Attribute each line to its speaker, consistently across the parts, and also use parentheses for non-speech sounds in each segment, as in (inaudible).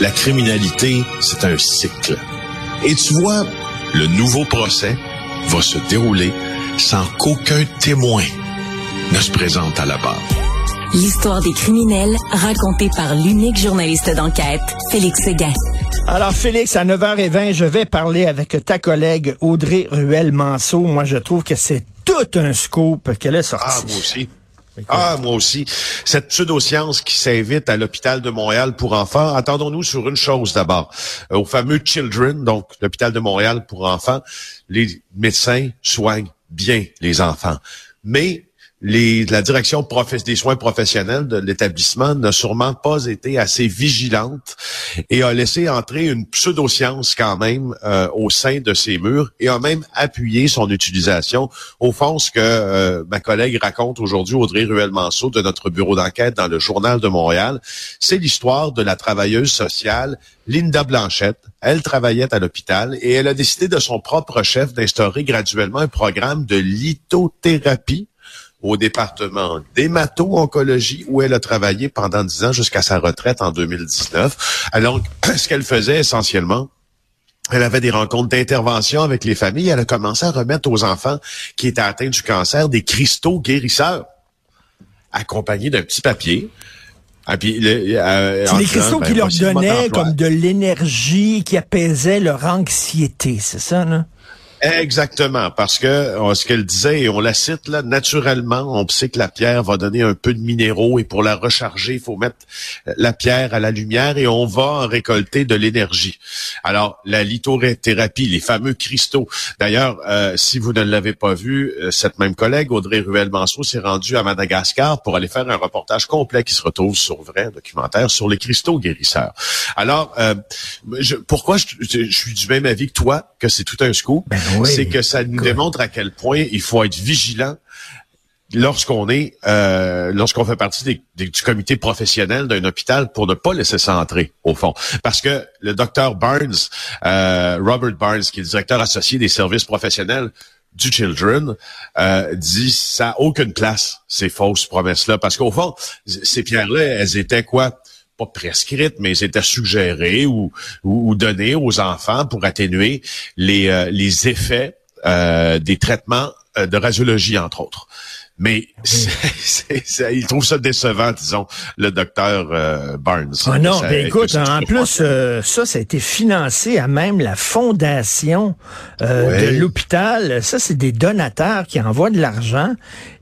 Speaker 1: la criminalité, c'est un cycle. Et tu vois, le nouveau procès va se dérouler sans qu'aucun témoin ne se présente à la barre.
Speaker 2: L'histoire des criminels racontée par l'unique journaliste d'enquête, Félix Séguin.
Speaker 3: Alors, Félix, à 9h20, je vais parler avec ta collègue Audrey Ruel-Manceau. Moi, je trouve que c'est tout un scoop qu'elle est sortie.
Speaker 1: Ah, moi aussi. Ah, moi aussi. Cette pseudo-science qui s'invite à l'hôpital de Montréal pour enfants, attendons-nous sur une chose d'abord. Euh, au fameux Children, donc l'hôpital de Montréal pour enfants, les médecins soignent bien les enfants. Mais les, la direction des soins professionnels de l'établissement n'a sûrement pas été assez vigilante et a laissé entrer une pseudo-science quand même euh, au sein de ces murs et a même appuyé son utilisation. Au fond, ce que euh, ma collègue raconte aujourd'hui, Audrey Ruel-Manceau, de notre bureau d'enquête dans le Journal de Montréal, c'est l'histoire de la travailleuse sociale Linda Blanchette. Elle travaillait à l'hôpital et elle a décidé de son propre chef d'instaurer graduellement un programme de lithothérapie au département d'hémato-oncologie où elle a travaillé pendant dix ans jusqu'à sa retraite en 2019. Alors, (clears throat) ce qu'elle faisait essentiellement, elle avait des rencontres d'intervention avec les familles. Elle a commencé à remettre aux enfants qui étaient atteints du cancer des cristaux guérisseurs, accompagnés d'un petit papier.
Speaker 3: Ah, euh, c'est des cristaux ben, qui leur donnaient comme de l'énergie, qui apaisait leur anxiété, c'est ça, non?
Speaker 1: Exactement, parce que euh, ce qu'elle disait, et on la cite là, naturellement, on sait que la pierre va donner un peu de minéraux et pour la recharger, il faut mettre euh, la pierre à la lumière et on va en récolter de l'énergie. Alors, la lithothérapie, les fameux cristaux. D'ailleurs, euh, si vous ne l'avez pas vu, cette même collègue, Audrey Ruel-Manceau, s'est rendue à Madagascar pour aller faire un reportage complet qui se retrouve sur vrai documentaire sur les cristaux guérisseurs. Alors, je, pourquoi je, suis du même avis que toi, que c'est tout un scoop? Ben c'est que ça nous démontre à quel point il faut être vigilant lorsqu'on est, euh, lorsqu'on fait partie du comité professionnel d'un hôpital pour ne pas laisser ça entrer au fond, parce que le docteur Barnes, euh, Robert Barnes, qui est le directeur associé des services professionnels du Children, euh, dit ça n'a aucune place ces fausses promesses-là, parce qu'au fond, ces pierres-là, elles étaient quoi? Pas prescrites, mais elles étaient suggérées ou, ou, données aux enfants pour atténuer les, euh, les effets euh, des traitements euh, de radiologie, entre autres. Mais (laughs) il trouve ça décevant, disons, le docteur euh, Barnes.
Speaker 3: Ah non, ben écoute, en plus, euh, ça, ça a été financé à même la fondation euh, de l'hôpital. Ça, c'est des donateurs qui envoient de l'argent.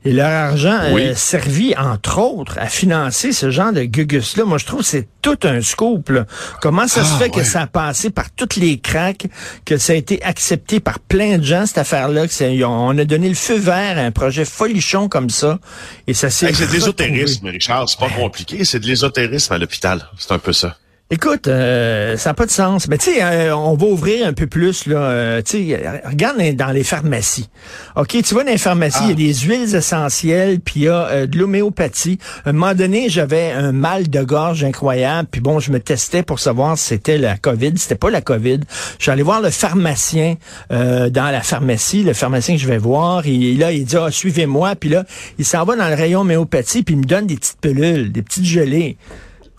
Speaker 3: Et leur argent a servi, entre autres, à financer ce genre de gugus-là. Moi, je trouve que c'est tout un scoop. Comment ça se ah, fait que ça a passé par toutes les craques, que ça a été accepté par plein de gens, cette affaire-là, que on a donné le feu vert à un projet folichon comme ça. Et ça
Speaker 1: c'est de l'ésotérisme, Richard. C'est pas compliqué. C'est de l'ésotérisme à l'hôpital. C'est un peu ça.
Speaker 3: Écoute, euh, ça n'a pas de sens. Mais tu sais, euh, on va ouvrir un peu plus là. Euh, tu sais, regarde dans les pharmacies. Ok, tu vois dans les pharmacies, il y a ah. des huiles essentielles, puis il y a de l'homéopathie. À un moment donné, j'avais un mal de gorge incroyable, puis bon, je me testais pour savoir si c'était la COVID. C'était pas la COVID. Je suis allé voir le pharmacien dans la pharmacie, le pharmacien que je vais voir. Et là, il dit ah, suivez-moi. Puis là, il s'en va dans le rayon homéopathie, puis il me donne des petites pilules, des petites gelées.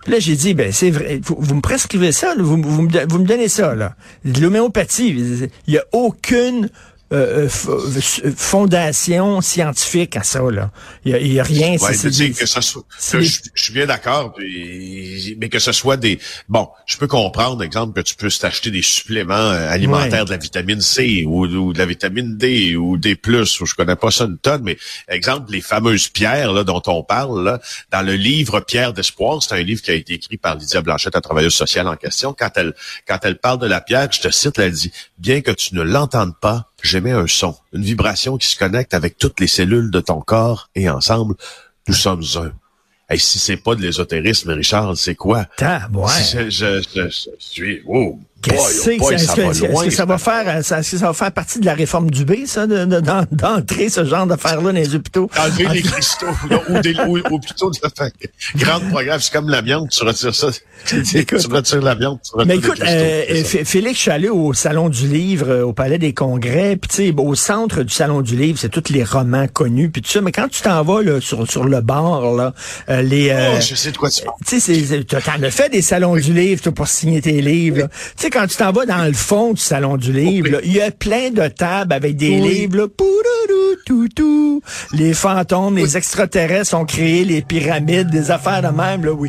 Speaker 3: Là, j'ai dit, ben c'est vrai, vous, me prescrivez ça, vous, vous, me, vous me donnez ça, là. L'homéopathie, il n'y a aucune euh, euh, euh, fondation scientifique à ça. Là. Il n'y a, a, rien.
Speaker 1: Ouais, c'est, que ça soit, je, suis bien d'accord, mais que ce soit des... Bon, je peux comprendre, exemple, que tu puisses t'acheter des suppléments alimentaires de la vitamine C ou, de la vitamine D ou des plus, ou je connais pas ça une tonne, mais exemple, les fameuses pierres là, dont on parle, là, dans le livre Pierre d'espoir, c'est un livre qui a été écrit par Lydia Blanchette, la travailleuse sociale en question. Quand elle, quand elle parle de la pierre, je te cite, elle dit, bien que tu ne l'entendes pas, j'émets un son, une vibration qui se connecte avec toutes les cellules de ton corps et ensemble, nous sommes un. Et si c'est pas de l'ésotérisme, Richard, c'est quoi?
Speaker 3: ouais.
Speaker 1: je, je, je, suis, oh,
Speaker 3: Qu'est-ce que est-ce que, ça va faire, euh, est-ce que ça va faire partie de la réforme du B, ça, d'entrer ce genre d'affaires-là dans les hôpitaux?
Speaker 1: Enlever les cristaux, ou, des, ou, plutôt de faire grande programme, c'est comme l'amiante, tu retires ça. tu retires l'amiante, tu retires
Speaker 3: Mais écoute, euh, Félix, je suis allé au Salon du Livre, euh, au Palais des Congrès, puis tu sais, au centre du Salon du Livre, c'est tous les romans connus, puis tout ça, mais quand tu t'en vas là, sur, sur le bord, là, les...
Speaker 1: oh, je sais de quoi tu parles.
Speaker 3: Tu sais, t'en as fait des Salons du Livre, toi, pour signer tes livres, Tu sais, quand tu t'en vas dans le fond du salon du livre, il y a plein de tables avec des livres. Là. Les fantômes, les extraterrestres ont créé les pyramides, des affaires de même. Là, oui.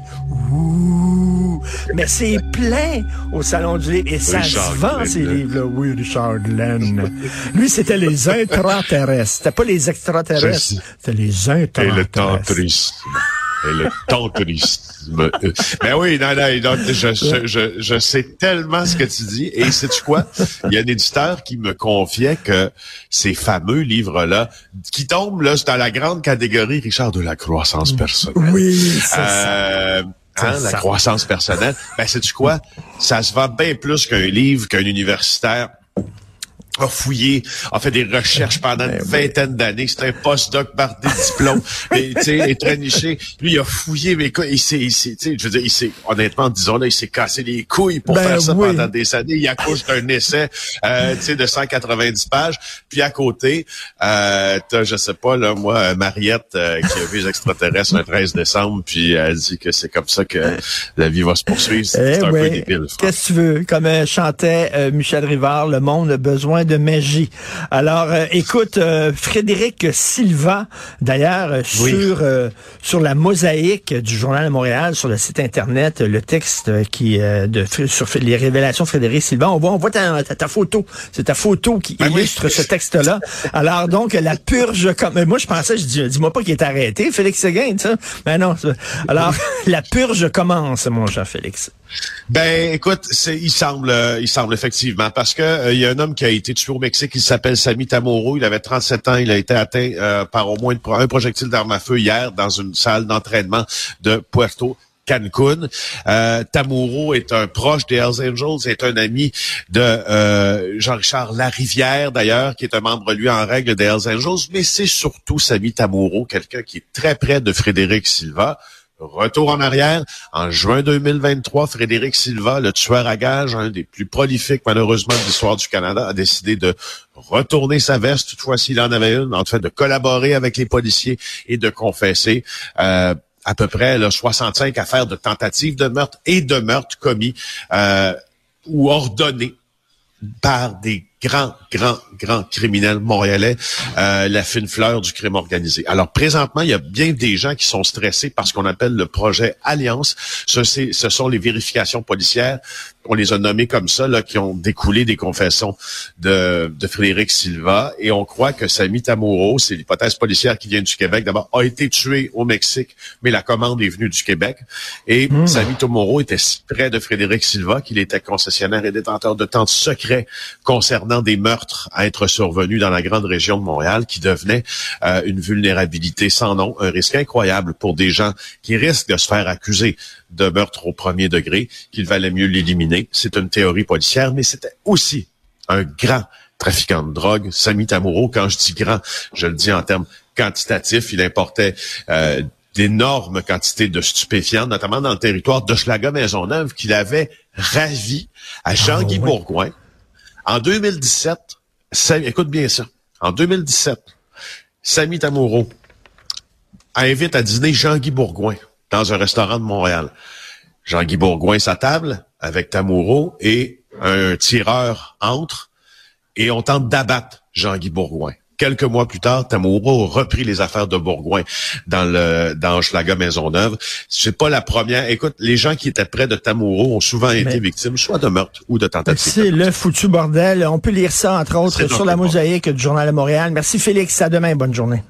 Speaker 3: Mais c'est plein au salon du livre et ça se vend ces livres-là. Oui, Richard Glenn. Lui, c'était les (laughs) intraterrestres. C'était pas les extraterrestres. C'était les intraterrestres.
Speaker 1: Et le et le tantrisme. Mais oui, non, non, je, je, je, sais tellement ce que tu dis. Et sais-tu quoi? Il y a un éditeur qui me confiait que ces fameux livres-là, qui tombent là, dans la grande catégorie, Richard, de la croissance personnelle.
Speaker 3: Oui, c'est euh,
Speaker 1: Hein, la croissance personnelle. Ben, sais-tu quoi? Ça se vend bien plus qu'un livre, qu'un universitaire a fouillé, a fait des recherches pendant une ben vingtaine d'années. C'est un postdoc par des (laughs) diplômes, et, très niché. Lui, il a fouillé, mais il s'est, il s'est, je veux dire, il s'est, honnêtement, disons là, il s'est cassé les couilles pour ben faire ça pendant des années. Il accouche d'un essai, euh, de 190 pages. Puis à côté, euh, t'as, je sais pas, là, moi, Mariette, euh, qui a vu les extraterrestres le 13 décembre, puis elle dit que c'est comme ça que la vie va se poursuivre. C'est
Speaker 3: eh un peu débile. Qu'est-ce que tu veux? Comme euh, chantait euh, Michel Rivard, le monde a besoin de magie. Alors, euh, écoute, euh, Frédéric Silva, d'ailleurs, euh, sur sur la mosaïque du Journal de Montréal, sur le site Internet, le texte qui de sur les révélations de Frédéric Silva, on voit, on voit ta, ta, photo. C'est ta photo qui ben illustre ce texte-là. Alors, donc, la purge, comme moi, je pensais, je dis, dis-moi pas qu'il est arrêté, Félix Seguin, ça. Mais ben non. Alors, (laughs) la purge commence, mon cher Félix.
Speaker 1: Ben, écoute, c'est, il semble, euh, il semble effectivement, parce que euh, il y a un homme qui a été tué au Mexique, il s'appelle Sami Tamoro, il avait 37 ans, il a été atteint euh, par au moins un projectile d'arme à feu hier dans une salle d'entraînement de Puerto Cancun. Euh, est un proche des Hells Angels, est un ami de Jean-Richard Larivière, d'ailleurs, qui est un membre, lui, en règle des Hells Angels, mais c'est surtout Sami Tamuro, quelqu'un qui est très près de Frédéric Silva, Retour en arrière, en juin 2023, Frédéric Silva, le tueur à gages, un des plus prolifiques malheureusement de l'histoire du Canada, a décidé de retourner sa veste, toutefois s'il en avait une, en fait de collaborer avec les policiers et de confesser euh, à peu près là, 65 affaires de tentatives de meurtre et de meurtre commis euh, ou ordonnés par des grands, grands, grands criminels montréalais, euh, la fine fleur du crime organisé. Alors présentement, il y a bien des gens qui sont stressés par ce qu'on appelle le projet Alliance. Ce, ce sont les vérifications policières on les a nommés comme ça, là, qui ont découlé des confessions de, de Frédéric Silva. Et on croit que Sami Tamuro, c'est l'hypothèse policière qui vient du Québec, d'abord, a été tué au Mexique, mais la commande est venue du Québec. Et mmh. Sami Tamuro était si près de Frédéric Silva qu'il était concessionnaire et détenteur de temps secrets concernant des meurtres à être survenus dans la grande région de Montréal, qui devenait euh, une vulnérabilité sans nom, un risque incroyable pour des gens qui risquent de se faire accuser de meurtre au premier degré, qu'il valait mieux l'éliminer. C'est une théorie policière, mais c'était aussi un grand trafiquant de drogue, Sami Tamuro. Quand je dis grand, je le dis en termes quantitatifs. Il importait euh, d'énormes quantités de stupéfiants, notamment dans le territoire d'Hochelaga-Maisonneuve, qu'il avait ravi à ah, Jean-Guy Bourgoin. En 2017, écoute bien ça, en 2017, Sami Tamuro invite à dîner Jean-Guy Bourgoin dans un restaurant de Montréal. Jean-Guy Bourgoin sa table avec Tamuro et un tireur entre et on tente d'abattre Jean-Guy Bourgoin. Quelques mois plus tard, Tamuro a repris les affaires de Bourgoin dans le dans Schlaga Maisonneuve. C'est pas la première. Écoute, les gens qui étaient près de Tamuro ont souvent été victimes soit de meurtre ou de tentative.
Speaker 3: C'est le foutu bordel. On peut lire ça entre autres sur la mosaïque du Journal de Montréal. Merci Félix. À demain. Bonne journée.